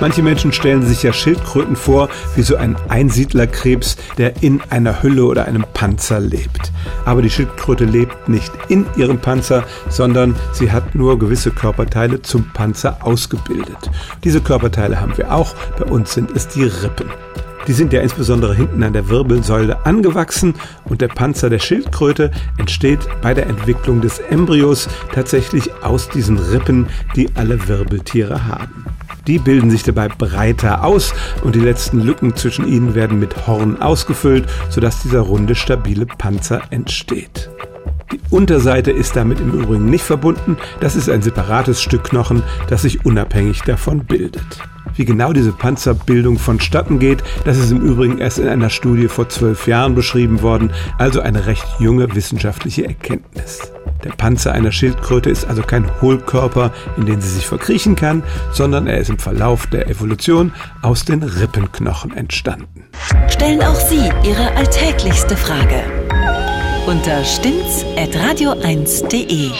Manche Menschen stellen sich ja Schildkröten vor wie so ein Einsiedlerkrebs, der in einer Hülle oder einem Panzer lebt. Aber die Schildkröte lebt nicht in ihrem Panzer, sondern sie hat nur gewisse Körperteile zum Panzer ausgebildet. Diese Körperteile haben wir auch, bei uns sind es die Rippen. Die sind ja insbesondere hinten an der Wirbelsäule angewachsen und der Panzer der Schildkröte entsteht bei der Entwicklung des Embryos tatsächlich aus diesen Rippen, die alle Wirbeltiere haben. Die bilden sich dabei breiter aus und die letzten Lücken zwischen ihnen werden mit Horn ausgefüllt, sodass dieser runde, stabile Panzer entsteht. Die Unterseite ist damit im Übrigen nicht verbunden, das ist ein separates Stück Knochen, das sich unabhängig davon bildet. Wie genau diese Panzerbildung vonstatten geht, das ist im Übrigen erst in einer Studie vor zwölf Jahren beschrieben worden, also eine recht junge wissenschaftliche Erkenntnis. Der Panzer einer Schildkröte ist also kein Hohlkörper, in den sie sich verkriechen kann, sondern er ist im Verlauf der Evolution aus den Rippenknochen entstanden. Stellen auch Sie Ihre alltäglichste Frage unter stimmtz.radio1.de.